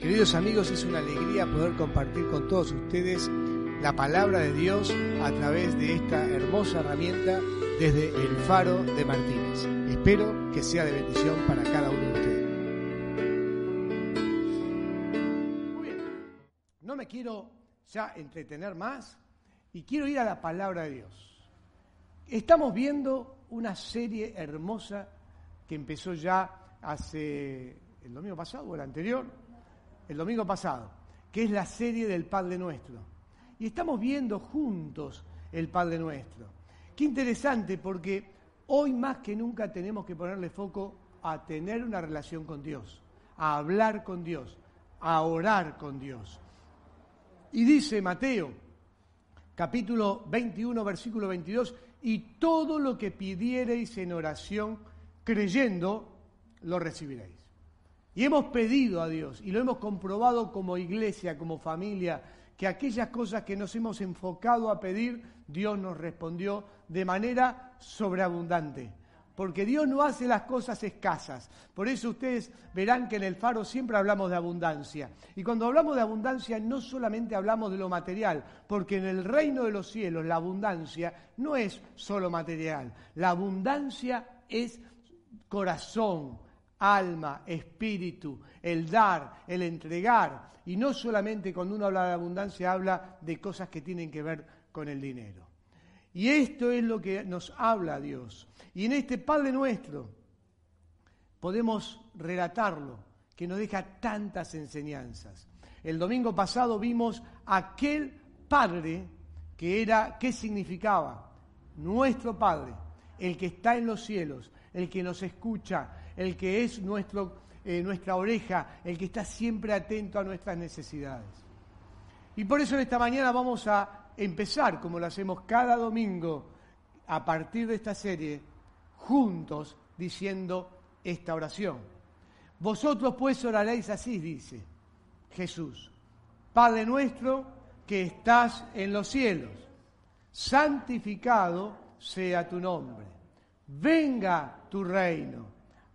Queridos amigos, es una alegría poder compartir con todos ustedes la palabra de Dios a través de esta hermosa herramienta desde el faro de Martínez. Espero que sea de bendición para cada uno de ustedes. Muy bien, no me quiero ya entretener más y quiero ir a la palabra de Dios. Estamos viendo una serie hermosa que empezó ya hace el domingo pasado o el anterior, el domingo pasado, que es la serie del Padre Nuestro. Y estamos viendo juntos el Padre Nuestro. Qué interesante porque hoy más que nunca tenemos que ponerle foco a tener una relación con Dios, a hablar con Dios, a orar con Dios. Y dice Mateo, capítulo 21, versículo 22, y todo lo que pidiereis en oración, creyendo, lo recibiréis. Y hemos pedido a Dios y lo hemos comprobado como iglesia, como familia, que aquellas cosas que nos hemos enfocado a pedir, Dios nos respondió de manera sobreabundante. Porque Dios no hace las cosas escasas. Por eso ustedes verán que en el faro siempre hablamos de abundancia. Y cuando hablamos de abundancia no solamente hablamos de lo material, porque en el reino de los cielos la abundancia no es solo material. La abundancia es corazón, alma, espíritu, el dar, el entregar. Y no solamente cuando uno habla de abundancia, habla de cosas que tienen que ver con el dinero. Y esto es lo que nos habla Dios. Y en este Padre nuestro podemos relatarlo, que nos deja tantas enseñanzas. El domingo pasado vimos aquel Padre que era, ¿qué significaba? Nuestro Padre, el que está en los cielos, el que nos escucha, el que es nuestro, eh, nuestra oreja, el que está siempre atento a nuestras necesidades. Y por eso en esta mañana vamos a empezar, como lo hacemos cada domingo, a partir de esta serie, juntos diciendo esta oración. Vosotros pues oraréis así, dice Jesús. Padre nuestro que estás en los cielos, santificado sea tu nombre. Venga tu reino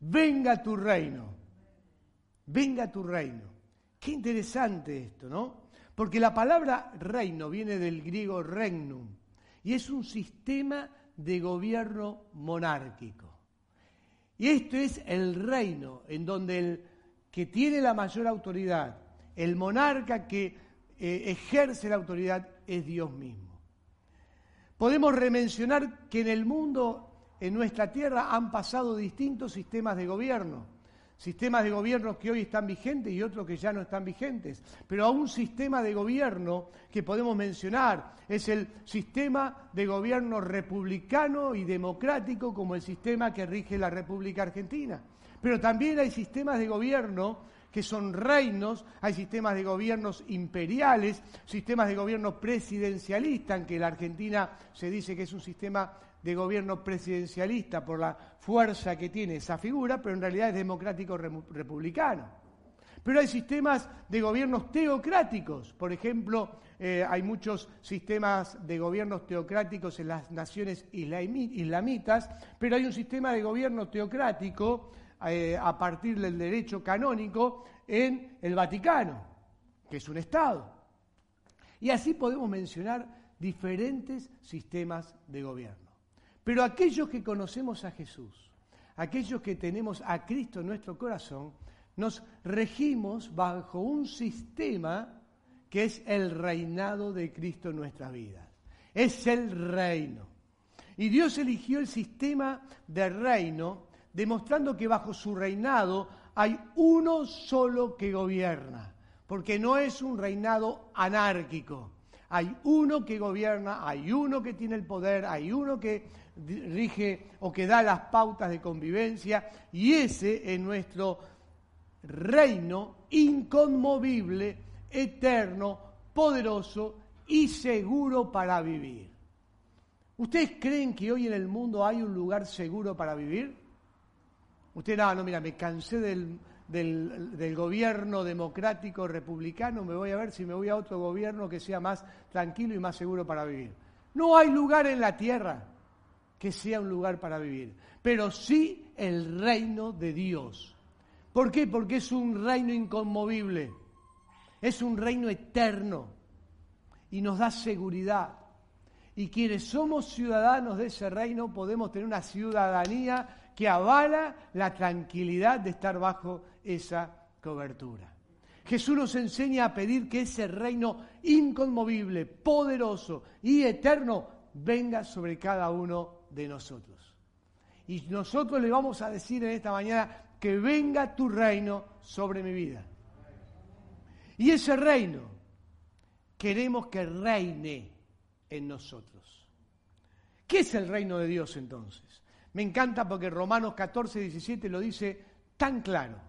venga tu reino, venga tu reino. Qué interesante esto, ¿no? Porque la palabra reino viene del griego regnum y es un sistema de gobierno monárquico. Y esto es el reino en donde el que tiene la mayor autoridad, el monarca que eh, ejerce la autoridad es Dios mismo. Podemos remencionar que en el mundo en nuestra tierra han pasado distintos sistemas de gobierno. Sistemas de gobierno que hoy están vigentes y otros que ya no están vigentes. Pero a un sistema de gobierno que podemos mencionar es el sistema de gobierno republicano y democrático como el sistema que rige la República Argentina. Pero también hay sistemas de gobierno que son reinos, hay sistemas de gobiernos imperiales, sistemas de gobierno presidencialista, en que la Argentina se dice que es un sistema de gobierno presidencialista por la fuerza que tiene esa figura, pero en realidad es democrático republicano. Pero hay sistemas de gobiernos teocráticos. Por ejemplo, eh, hay muchos sistemas de gobiernos teocráticos en las naciones islamitas, pero hay un sistema de gobierno teocrático eh, a partir del derecho canónico en el Vaticano, que es un Estado. Y así podemos mencionar diferentes sistemas de gobierno. Pero aquellos que conocemos a Jesús, aquellos que tenemos a Cristo en nuestro corazón, nos regimos bajo un sistema que es el reinado de Cristo en nuestras vidas. Es el reino. Y Dios eligió el sistema de reino, demostrando que bajo su reinado hay uno solo que gobierna, porque no es un reinado anárquico. Hay uno que gobierna, hay uno que tiene el poder, hay uno que rige o que da las pautas de convivencia, y ese es nuestro reino inconmovible, eterno, poderoso y seguro para vivir. ¿Ustedes creen que hoy en el mundo hay un lugar seguro para vivir? Usted, no, no, mira, me cansé del, del, gobierno democrático republicano, me voy a ver si me voy a otro gobierno que sea más tranquilo y más seguro para vivir. No hay lugar en la tierra que sea un lugar para vivir, pero sí el reino de Dios. ¿Por qué? Porque es un reino inconmovible, es un reino eterno y nos da seguridad. Y quienes somos ciudadanos de ese reino podemos tener una ciudadanía que avala la tranquilidad de estar bajo esa cobertura. Jesús nos enseña a pedir que ese reino inconmovible, poderoso y eterno venga sobre cada uno de nosotros. Y nosotros le vamos a decir en esta mañana, que venga tu reino sobre mi vida. Y ese reino queremos que reine en nosotros. ¿Qué es el reino de Dios entonces? Me encanta porque Romanos 14, 17 lo dice tan claro.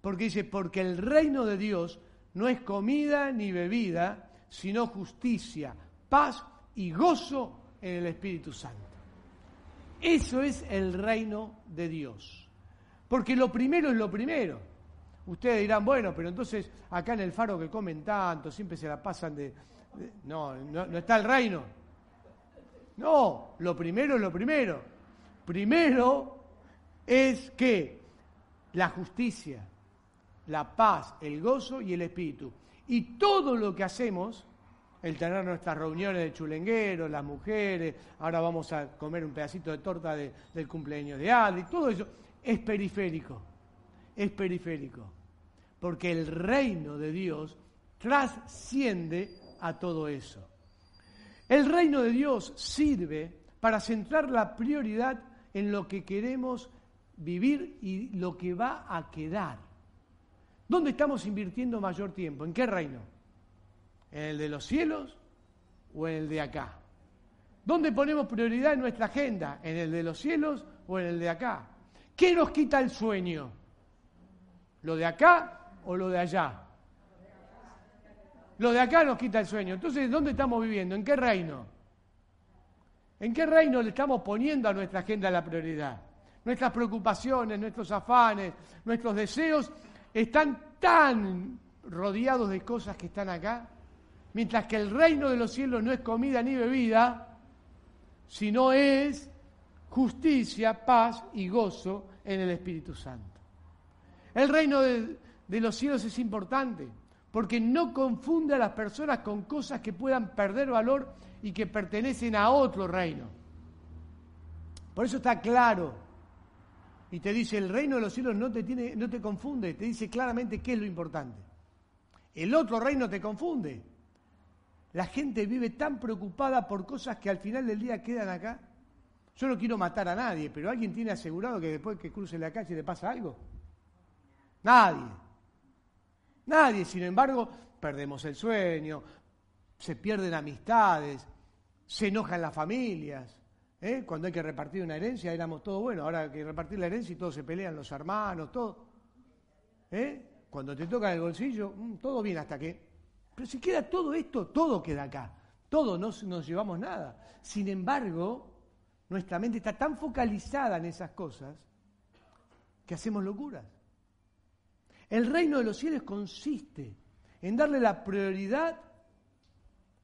Porque dice, porque el reino de Dios no es comida ni bebida, sino justicia, paz y gozo en el Espíritu Santo. Eso es el reino de Dios. Porque lo primero es lo primero. Ustedes dirán, bueno, pero entonces acá en el faro que comen tanto, siempre se la pasan de... no, no, no está el reino. No, lo primero es lo primero. Primero es que la justicia, la paz, el gozo y el espíritu. Y todo lo que hacemos, el tener nuestras reuniones de chulengueros, las mujeres, ahora vamos a comer un pedacito de torta del cumpleaños de Adri, todo eso, es periférico, es periférico, porque el reino de Dios trasciende a todo eso. El reino de Dios sirve para centrar la prioridad en lo que queremos vivir y lo que va a quedar. ¿Dónde estamos invirtiendo mayor tiempo? ¿En qué reino? ¿En el de los cielos o en el de acá? ¿Dónde ponemos prioridad en nuestra agenda? ¿En el de los cielos o en el de acá? ¿Qué nos quita el sueño? ¿Lo de acá o lo de allá? Lo de acá nos quita el sueño. Entonces, ¿dónde estamos viviendo? ¿En qué reino? ¿En qué reino le estamos poniendo a nuestra agenda la prioridad? Nuestras preocupaciones, nuestros afanes, nuestros deseos están tan rodeados de cosas que están acá, mientras que el reino de los cielos no es comida ni bebida, sino es justicia, paz y gozo en el Espíritu Santo. El reino de, los cielos es importante porque no confunde a las personas con cosas que puedan perder valor y que pertenecen a otro reino. Por eso está claro. Y te dice, el reino de los cielos no te, tiene, no te confunde, te dice claramente qué es lo importante. El otro reino te confunde. La gente vive tan preocupada por cosas que al final del día quedan acá yo no quiero matar a nadie, pero ¿alguien tiene asegurado que después que cruce la calle le pasa algo? Nadie. Nadie, sin embargo, perdemos el sueño, se pierden amistades, se enojan las familias. ¿eh? Cuando hay que repartir una herencia éramos todos buenos, ahora hay que repartir la herencia y todos se pelean los hermanos, todo. ¿Eh? Cuando te toca el bolsillo, mm, todo bien hasta que... Pero si queda todo esto, todo queda acá. Todo, no nos llevamos nada. Sin embargo, nuestra mente está tan focalizada en esas cosas que hacemos locuras. El reino de los cielos consiste en darle la prioridad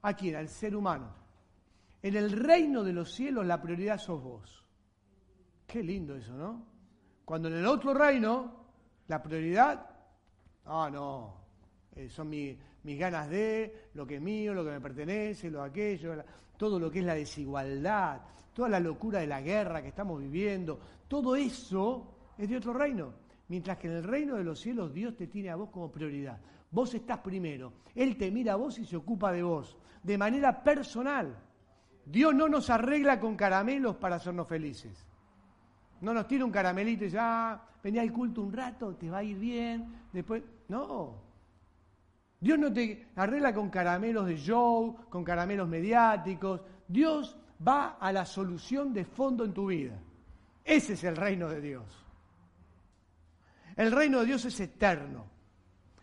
a quién, al ser humano. En el reino de los cielos la prioridad sos vos. Qué lindo eso, ¿no? Cuando en el otro reino la prioridad, ah, no, eh, son mis ganas de, lo que es mío, lo que me pertenece, lo aquello. todo lo que es la desigualdad, toda la locura de la guerra que estamos viviendo, todo eso es de otro reino. Mientras que en el reino de los cielos Dios te tiene a vos como prioridad. Vos estás primero. Él te mira a vos y se ocupa de vos, de manera personal. Dios no nos arregla con caramelos para hacernos felices. No nos tira un caramelito y dice, ah, venía al culto un rato, te va a ir bien, después... No. Dios no te arregla con caramelos de show, con caramelos mediáticos. Dios va a la solución de fondo en tu vida. Ese es el reino de Dios. El reino de Dios es eterno.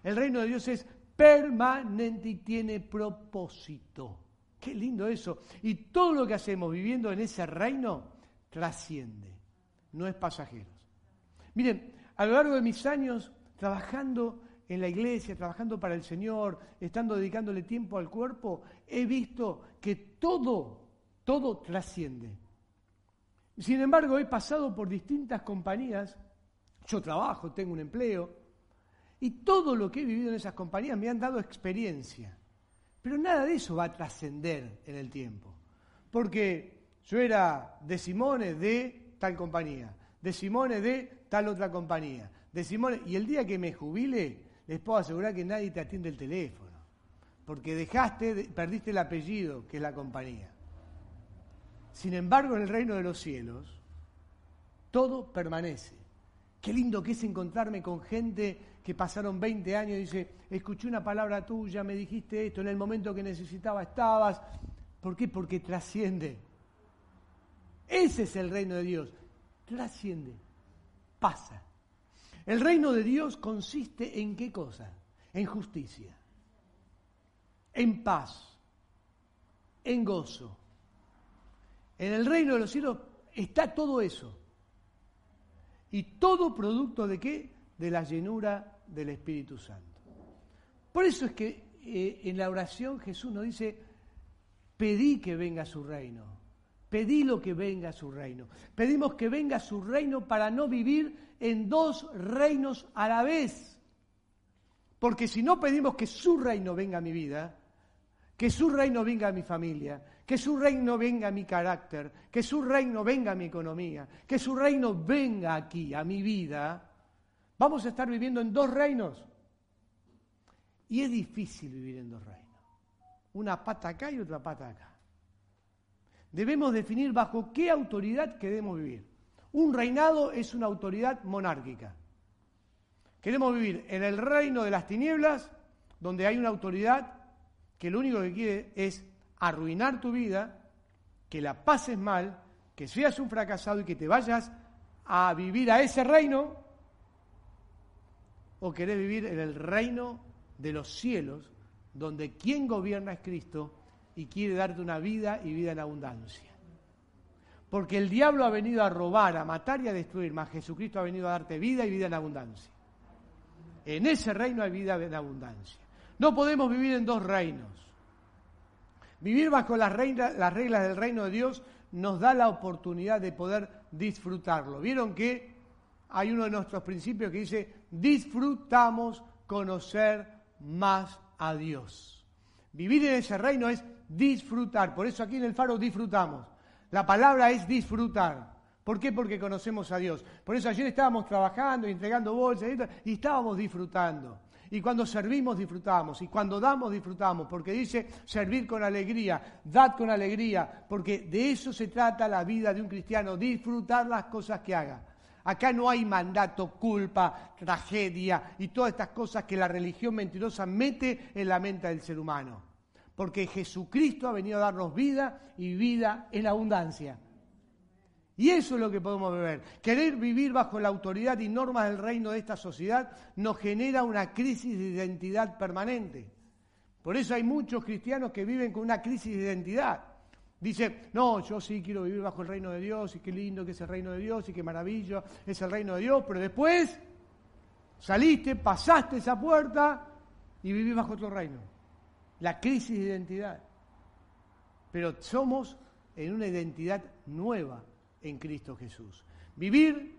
El reino de Dios es permanente y tiene propósito. Qué lindo eso. Y todo lo que hacemos viviendo en ese reino trasciende, no es pasajero. Miren, a lo largo de mis años trabajando en la iglesia, trabajando para el Señor, estando dedicándole tiempo al cuerpo, he visto que todo todo trasciende. Sin embargo, he pasado por distintas compañías, yo trabajo, tengo un empleo, y todo lo que he vivido en esas compañías me han dado experiencia. Pero nada de eso va a trascender en el tiempo. Porque yo era de Simone de tal compañía, de Simone de tal otra compañía, de Simone, y el día que me jubile, les puedo asegurar que nadie te atiende el teléfono, porque dejaste, perdiste el apellido, que es la compañía. Sin embargo, en el reino de los cielos, todo permanece. Qué lindo que es encontrarme con gente que pasaron 20 años y dice, escuché una palabra tuya, me dijiste esto, en el momento que necesitaba estabas. ¿Por qué? Porque trasciende. Ese es el reino de Dios. Trasciende. Pasa. El reino de Dios consiste en qué cosa? En justicia, en paz, en gozo, en el reino de los cielos está todo eso. ¿Y todo producto de qué? De la llenura del Espíritu Santo. Por eso es que eh, en la oración Jesús nos dice, pedí que venga su reino, pedí lo que venga su reino. Pedimos que venga su reino para no vivir en dos reinos a la vez. Porque si no pedimos que su reino venga a mi vida, que su reino venga a mi familia, que su reino venga a mi carácter, que su reino venga a mi economía, que su reino venga aquí, a mi vida, vamos a estar viviendo en dos reinos. Y es difícil vivir en dos reinos. Una pata acá y otra pata acá. Debemos definir bajo qué autoridad queremos vivir. Un reinado es una autoridad monárquica. Queremos vivir en el reino de las tinieblas, donde hay una autoridad que lo único que quiere es arruinar tu vida, que la pases mal, que seas un fracasado y que te vayas a vivir a ese reino, o querés vivir en el reino de los cielos, donde quien gobierna es Cristo y quiere darte una vida y vida en abundancia. Porque el diablo ha venido a robar, a matar y a destruir, mas Jesucristo ha venido a darte vida y vida en abundancia. En ese reino hay vida en abundancia. No podemos vivir en dos reinos. Vivir bajo las, las reglas del reino de Dios nos da la oportunidad de poder disfrutarlo. ¿Vieron que hay uno de nuestros principios que dice, disfrutamos conocer más a Dios? Vivir en ese reino es disfrutar. Por eso aquí en el faro disfrutamos. La palabra es disfrutar. ¿Por qué? Porque conocemos a Dios. Por eso ayer estábamos trabajando, entregando bolsas y estábamos disfrutando. Y cuando servimos disfrutamos, y cuando damos disfrutamos, porque dice servir con alegría, dad con alegría, porque de eso se trata la vida de un cristiano, disfrutar las cosas que haga. Acá no hay mandato, culpa, tragedia y todas estas cosas que la religión mentirosa mete en la mente del ser humano. Porque Jesucristo ha venido a darnos vida y vida en abundancia. Y eso es lo que podemos ver. Querer vivir bajo la autoridad y normas del reino de esta sociedad nos genera una crisis de identidad permanente. Por eso hay muchos cristianos que viven con una crisis de identidad. Dicen, no, yo sí quiero vivir bajo el reino de Dios y qué lindo que es el reino de Dios y qué maravilla es el reino de Dios, pero después saliste, pasaste esa puerta y vivís bajo otro reino. La crisis de identidad. Pero somos en una identidad nueva en Cristo Jesús. Vivir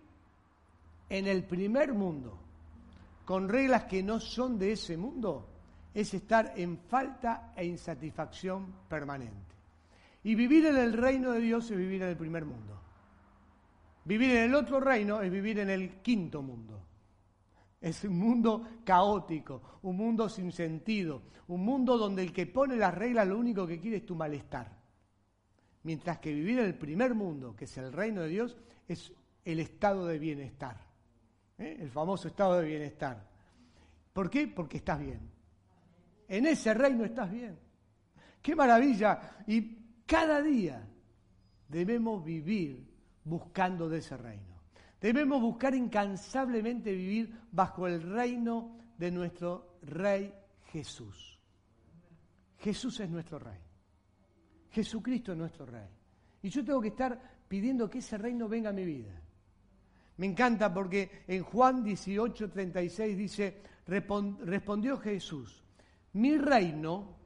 en el primer mundo, con reglas que no son de ese mundo, es estar en falta e insatisfacción permanente. Y vivir en el reino de Dios es vivir en el primer mundo. Vivir en el otro reino es vivir en el quinto mundo. Es un mundo caótico, un mundo sin sentido, un mundo donde el que pone las reglas lo único que quiere es tu malestar. Mientras que vivir en el primer mundo, que es el reino de Dios, es el estado de bienestar. ¿eh? El famoso estado de bienestar. ¿Por qué? Porque estás bien. En ese reino estás bien. ¡Qué maravilla! Y cada día debemos vivir buscando de ese reino. Debemos buscar incansablemente vivir bajo el reino de nuestro Rey Jesús. Jesús es nuestro Rey. Jesucristo es nuestro Rey. Y yo tengo que estar pidiendo que ese reino venga a mi vida. Me encanta porque en Juan 18, 36 dice, respondió Jesús, mi reino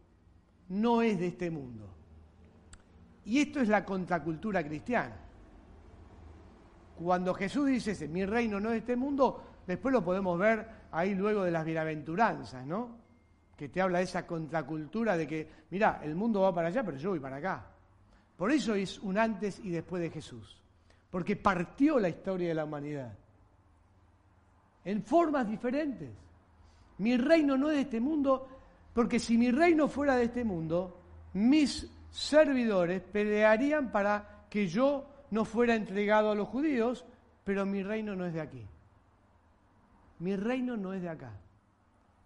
no es de este mundo. Y esto es la contracultura cristiana. Cuando Jesús dice, mi reino no es de este mundo, después lo podemos ver ahí luego de las bienaventuranzas, ¿no? Que te habla de esa contracultura de que, mira, el mundo va para allá, pero yo voy para acá. Por eso es un antes y después de Jesús. Porque partió la historia de la humanidad. En formas diferentes. Mi reino no es de este mundo, porque si mi reino fuera de este mundo, mis servidores pelearían para que yo no fuera entregado a los judíos, pero mi reino no es de aquí. Mi reino no es de acá.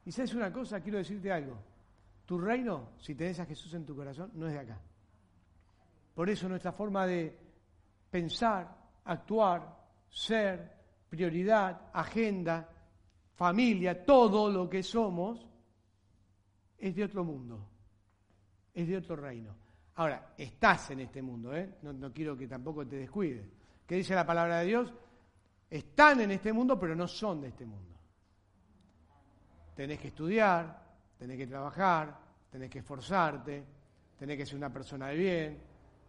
Y sabes una cosa, quiero decirte algo. Tu reino, si tenés a Jesús en tu corazón, no es de acá. Por eso nuestra forma de pensar, actuar, ser, prioridad, agenda, familia, todo lo que somos, es de otro mundo, es de otro reino. Ahora, estás en este mundo, ¿eh? no, quiero que tampoco te descuides. ¿Qué dice la palabra de Dios? Están en este mundo, pero no son de este mundo. Tenés que estudiar, tenés que trabajar, tenés que esforzarte, tenés que ser una persona de bien,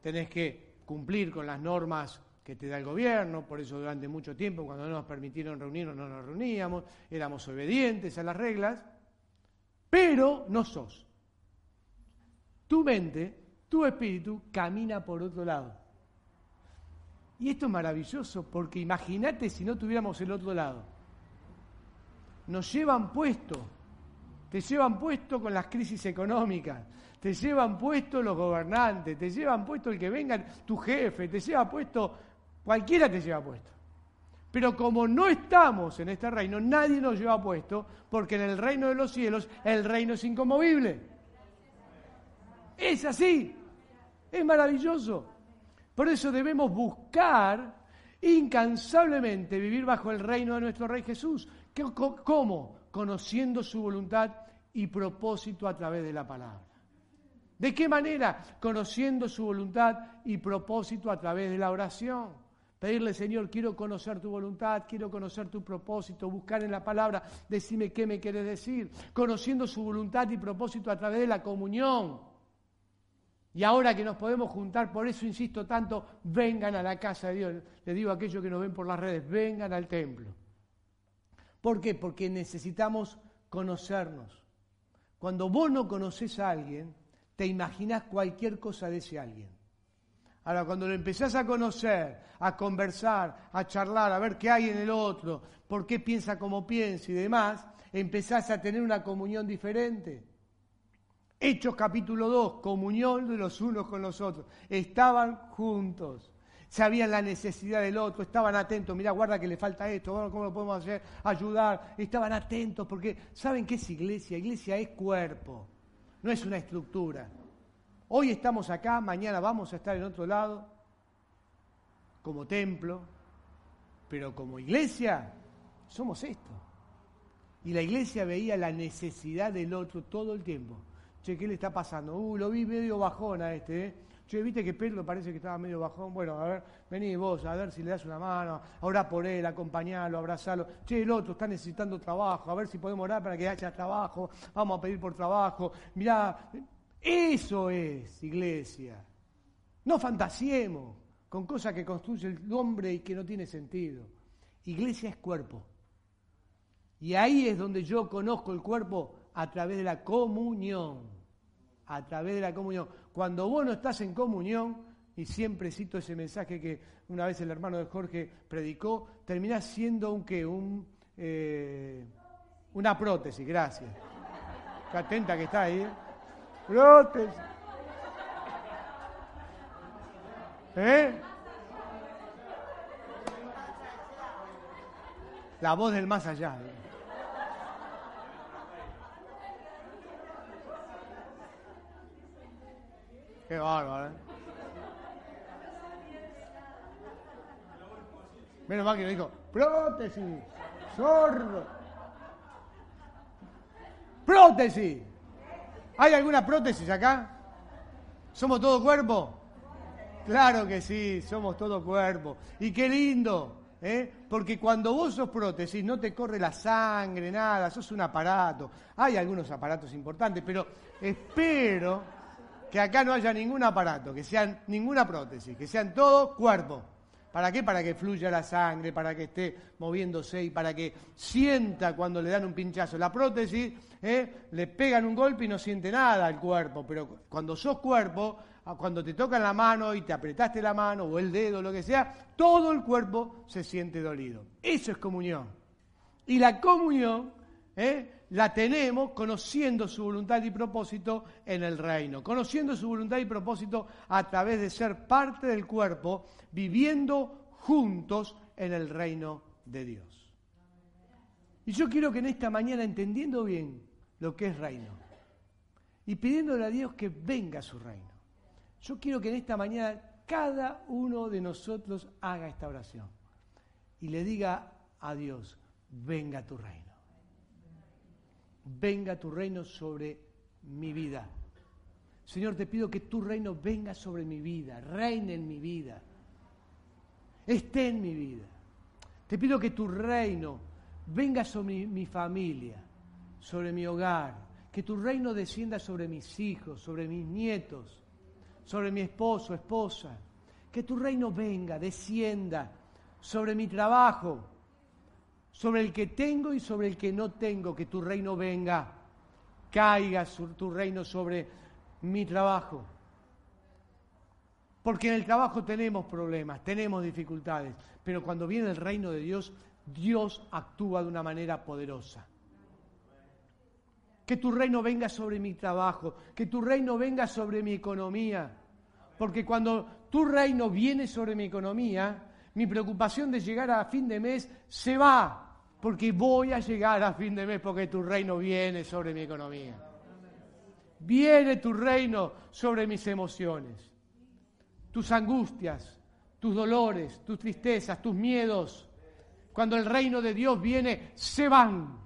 tenés que cumplir con las normas que te da el gobierno, por eso durante mucho tiempo cuando no nos permitieron reunirnos no nos reuníamos, éramos obedientes a las reglas, pero no sos. Tu mente tu espíritu camina por otro lado. Y esto es maravilloso porque imagínate si no tuviéramos el otro lado. Nos llevan puesto, te llevan puesto con las crisis económicas, te llevan puesto los gobernantes, te llevan puesto el que venga tu jefe, te lleva puesto, cualquiera te lleva puesto. Pero como no estamos en este reino, nadie nos lleva puesto, porque en el reino de los cielos el reino es incomovible. Es así. Es maravilloso. Por eso debemos buscar incansablemente vivir bajo el reino de nuestro Rey Jesús. ¿Cómo? Conociendo su voluntad y propósito a través de la palabra. ¿De qué manera? Conociendo su voluntad y propósito a través de la oración. Pedirle, Señor, quiero conocer tu voluntad, quiero conocer tu propósito, buscar en la palabra, decime qué me quieres decir. Conociendo su voluntad y propósito a través de la comunión. Y ahora que nos podemos juntar, por eso insisto tanto, vengan a la casa de Dios. Le digo a aquellos que nos ven por las redes, vengan al templo. ¿Por qué? Porque necesitamos conocernos. Cuando vos no conoces a alguien, te imaginás cualquier cosa de ese alguien. Ahora, cuando lo empezás a conocer, a conversar, a charlar, a ver qué hay en el otro, por qué piensa como piensa y demás, empezás a tener una comunión diferente. Hechos capítulo 2, comunión de los unos con los otros. Estaban juntos, sabían la necesidad del otro, estaban atentos. Mira, guarda que le falta esto, ¿cómo lo podemos hacer? Ayudar. Estaban atentos porque saben qué es iglesia. Iglesia es cuerpo, no es una estructura. Hoy estamos acá, mañana vamos a estar en otro lado, como templo, pero como iglesia somos esto. Y la iglesia veía la necesidad del otro todo el tiempo. Che, ¿qué le está pasando? Uh, lo vi medio bajón a este, ¿eh? Che, viste que Pedro parece que estaba medio bajón. Bueno, a ver, vení vos, a ver si le das una mano, orá por él, acompañalo, abrazalo. Che, el otro está necesitando trabajo, a ver si podemos orar para que haya trabajo, vamos a pedir por trabajo. Mirá, eso es iglesia. No fantasiemos con cosas que construye el hombre y que no tiene sentido. Iglesia es cuerpo. Y ahí es donde yo conozco el cuerpo a través de la comunión. A través de la comunión. Cuando vos no estás en comunión, y siempre cito ese mensaje que una vez el hermano de Jorge predicó, terminás siendo un qué, un, eh, una prótesis, gracias. Qué atenta que está ahí. ¿eh? Prótesis. ¿Eh? La voz del más allá. ¿eh? Qué bárbaro, ¿eh? Menos mal que lo dijo, prótesis, sordo. Prótesis. ¿Hay alguna prótesis acá? ¿Somos todo cuerpo? Claro que sí, somos todo cuerpo. Y qué lindo, ¿eh? porque cuando vos sos prótesis no te corre la sangre, nada, sos un aparato. Hay algunos aparatos importantes, pero espero que acá no haya ningún aparato, que sean ninguna prótesis, que sean todo cuerpo. ¿Para qué? Para que fluya la sangre, para que esté moviéndose y para que sienta cuando le dan un pinchazo. La prótesis, ¿eh? le pegan un golpe y no siente nada al cuerpo, pero cuando sos cuerpo, cuando te tocan la mano y te apretaste la mano o el dedo, lo que sea, todo el cuerpo se siente dolido. Eso es comunión. Y la comunión ¿eh? La tenemos conociendo su voluntad y propósito en el reino, conociendo su voluntad y propósito a través de ser parte del cuerpo, viviendo juntos en el reino de Dios. Y yo quiero que en esta mañana, entendiendo bien lo que es reino, y pidiéndole a Dios que venga a su reino, yo quiero que en esta mañana cada uno de nosotros haga esta oración y le diga a Dios, venga a tu reino venga tu reino sobre mi vida. Señor, te pido que tu reino venga sobre mi vida, reine en mi vida, esté en mi vida. Te pido que tu reino venga sobre mi, familia, sobre mi hogar, que tu reino descienda sobre mis hijos, sobre mis nietos, sobre mi esposo, esposa. Que tu reino venga, descienda sobre mi trabajo, sobre el que tengo y sobre el que no tengo, que tu reino venga, caiga tu reino sobre mi trabajo. Porque en el trabajo tenemos problemas, tenemos dificultades, pero cuando viene el reino de Dios, Dios actúa de una manera poderosa. Que tu reino venga sobre mi trabajo, que tu reino venga sobre mi economía. Porque cuando tu reino viene sobre mi economía, mi preocupación de llegar a fin de mes se va porque voy a llegar a fin de mes porque tu reino viene sobre mi economía. Viene tu reino sobre mis emociones, tus angustias, tus dolores, tus tristezas, tus miedos. Cuando el reino de Dios viene, se van.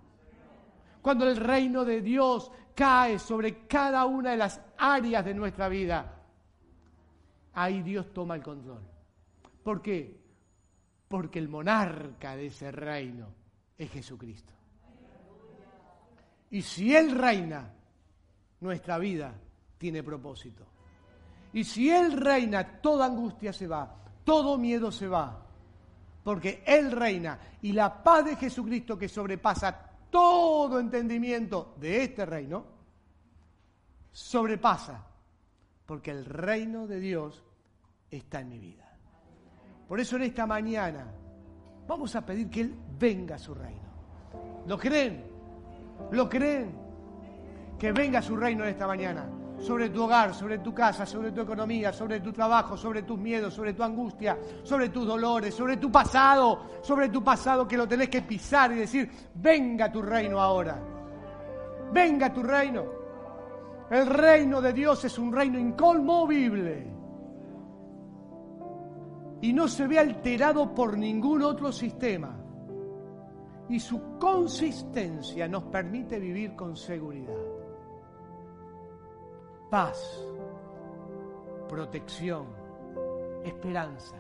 Cuando el reino de Dios cae sobre cada una de las áreas de nuestra vida, ahí Dios toma el control. ¿Por qué? Porque el monarca de ese reino es Jesucristo. Y si Él reina, nuestra vida tiene propósito. Y si Él reina, toda angustia se va, todo miedo se va. Porque Él reina y la paz de Jesucristo que sobrepasa todo entendimiento de este reino, sobrepasa. Porque el reino de Dios está en mi vida. Por eso en esta mañana Vamos a pedir que Él venga a su reino. ¿Lo creen? ¿Lo creen? Que venga a su reino en esta mañana. Sobre tu hogar, sobre tu casa, sobre tu economía, sobre tu trabajo, sobre tus miedos, sobre tu angustia, sobre tus dolores, sobre tu pasado, sobre tu pasado que lo tenés que pisar y decir, venga tu reino ahora. Venga tu reino. El reino de Dios es un reino inconmovible y no se ve alterado por ningún otro sistema. Y su consistencia nos permite vivir con seguridad. Paz, protección, esperanza.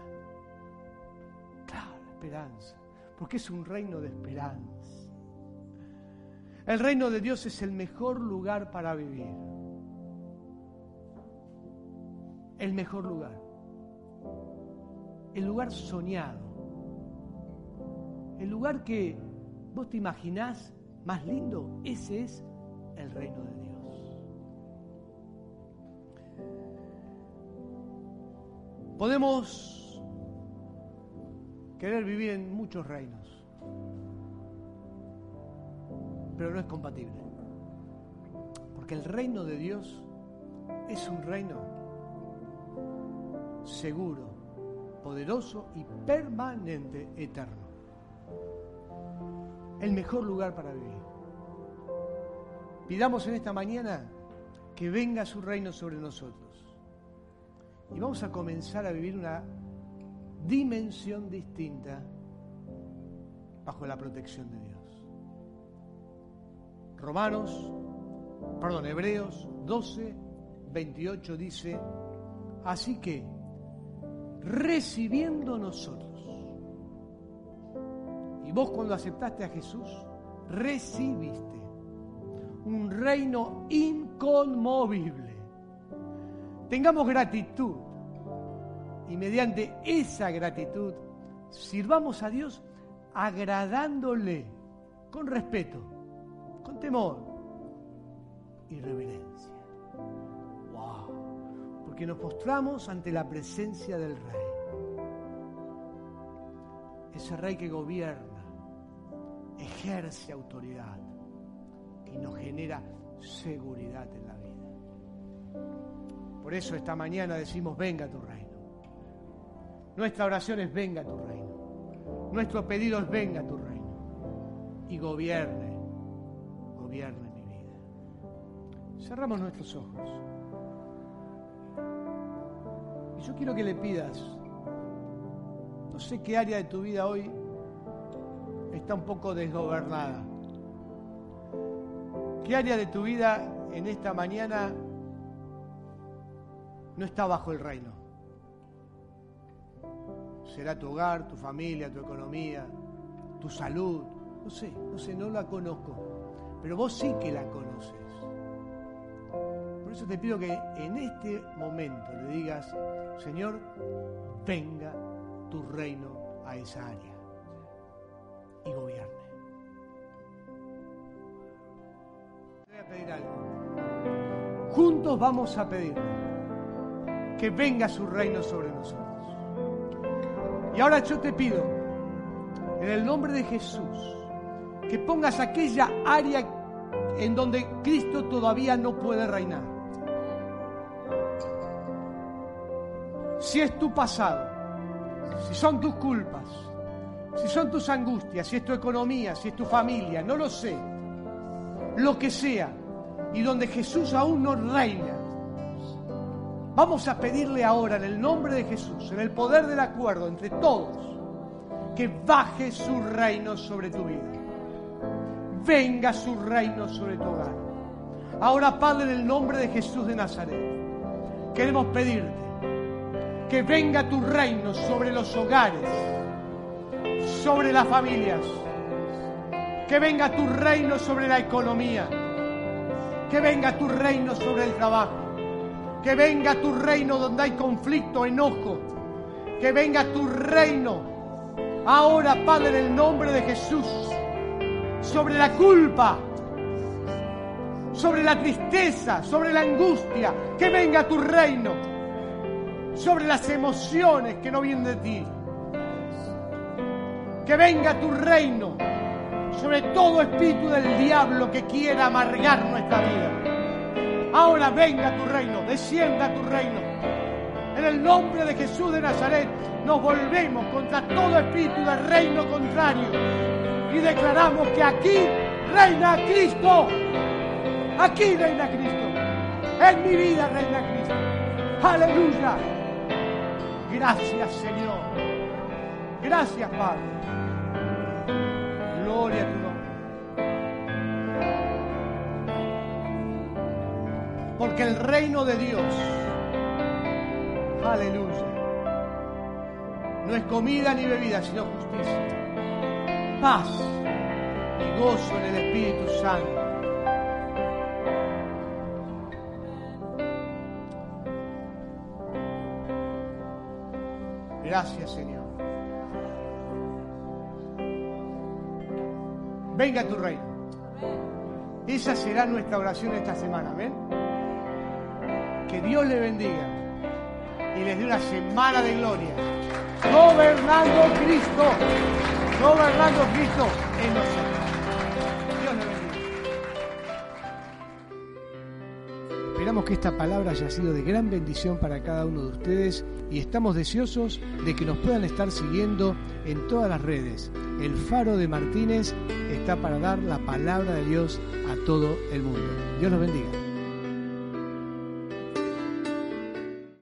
Claro, esperanza, porque es un reino de esperanza. El reino de Dios es el mejor lugar para vivir. El mejor lugar el lugar soñado, el lugar que vos te imaginás más lindo, ese es el reino de Dios. Podemos querer vivir en muchos reinos, pero no es compatible, porque el reino de Dios es un reino seguro, poderoso y permanente, eterno. El mejor lugar para vivir. Pidamos en esta mañana que venga su reino sobre nosotros. Y vamos a comenzar a vivir una dimensión distinta bajo la protección de Dios. Romanos, perdón, Hebreos 12, 28 dice, así que recibiendo nosotros, y vos cuando aceptaste a Jesús, recibiste un reino inconmovible. Tengamos gratitud y mediante esa gratitud sirvamos a Dios agradándole con respeto, con temor y reverencia. Porque nos postramos ante la presencia del Rey. Ese Rey que gobierna, ejerce autoridad y nos genera seguridad en la vida. Por eso esta mañana decimos, venga tu reino. Nuestra oración es, venga tu reino. Nuestro pedido es, venga tu reino. Y gobierne, gobierne mi vida. Cerramos nuestros ojos. Y yo quiero que le pidas, no sé qué área de tu vida hoy está un poco desgobernada. ¿Qué área de tu vida en esta mañana no está bajo el reino? Será tu hogar, tu familia, tu economía, tu salud. No sé, no sé, no la conozco. Pero vos sí que la conoces. Eso te pido que en este momento le digas, Señor, venga tu reino a esa área y gobierne. Voy a pedir algo. Juntos vamos a pedir que venga su reino sobre nosotros. Y ahora yo te pido, en el nombre de Jesús, que pongas aquella área en donde Cristo todavía no puede reinar. Si es tu pasado, si son tus culpas, si son tus angustias, si es tu economía, si es tu familia, no lo sé, lo que sea, y donde Jesús aún no reina, vamos a pedirle ahora en el nombre de Jesús, en el poder del acuerdo entre todos, que baje su reino sobre tu vida. Venga su reino sobre tu hogar. Ahora, Padre, en el nombre de Jesús de Nazaret, queremos pedirte que venga tu reino sobre los hogares, sobre las familias, que venga tu reino sobre la economía, que venga tu reino sobre el trabajo, que venga tu reino donde hay conflicto, enojo, que venga tu reino ahora, Padre, en el nombre de Jesús, sobre la culpa, sobre la tristeza, sobre la angustia, que venga tu reino sobre las emociones que no vienen de ti. Que venga tu reino sobre todo espíritu del diablo que quiera amargar nuestra vida. Ahora venga tu reino, descienda tu reino. En el nombre de Jesús de Nazaret nos volvemos contra todo espíritu del reino contrario y declaramos que aquí reina Cristo. Aquí reina Cristo. En mi vida reina Cristo. Aleluya. Gracias Señor. Gracias Padre. Gloria a tu nombre. Porque el reino de Dios, aleluya, no es comida ni bebida, sino justicia, paz y gozo en el Espíritu Santo. Gracias, Señor. Venga tu reino. Esa será nuestra oración esta semana. Amén. Que Dios le bendiga y les dé una semana de gloria. Gobernando Cristo, gobernando Cristo en nosotros. Que esta palabra haya sido de gran bendición para cada uno de ustedes y estamos deseosos de que nos puedan estar siguiendo en todas las redes. El Faro de Martínez está para dar la palabra de Dios a todo el mundo. Dios los bendiga.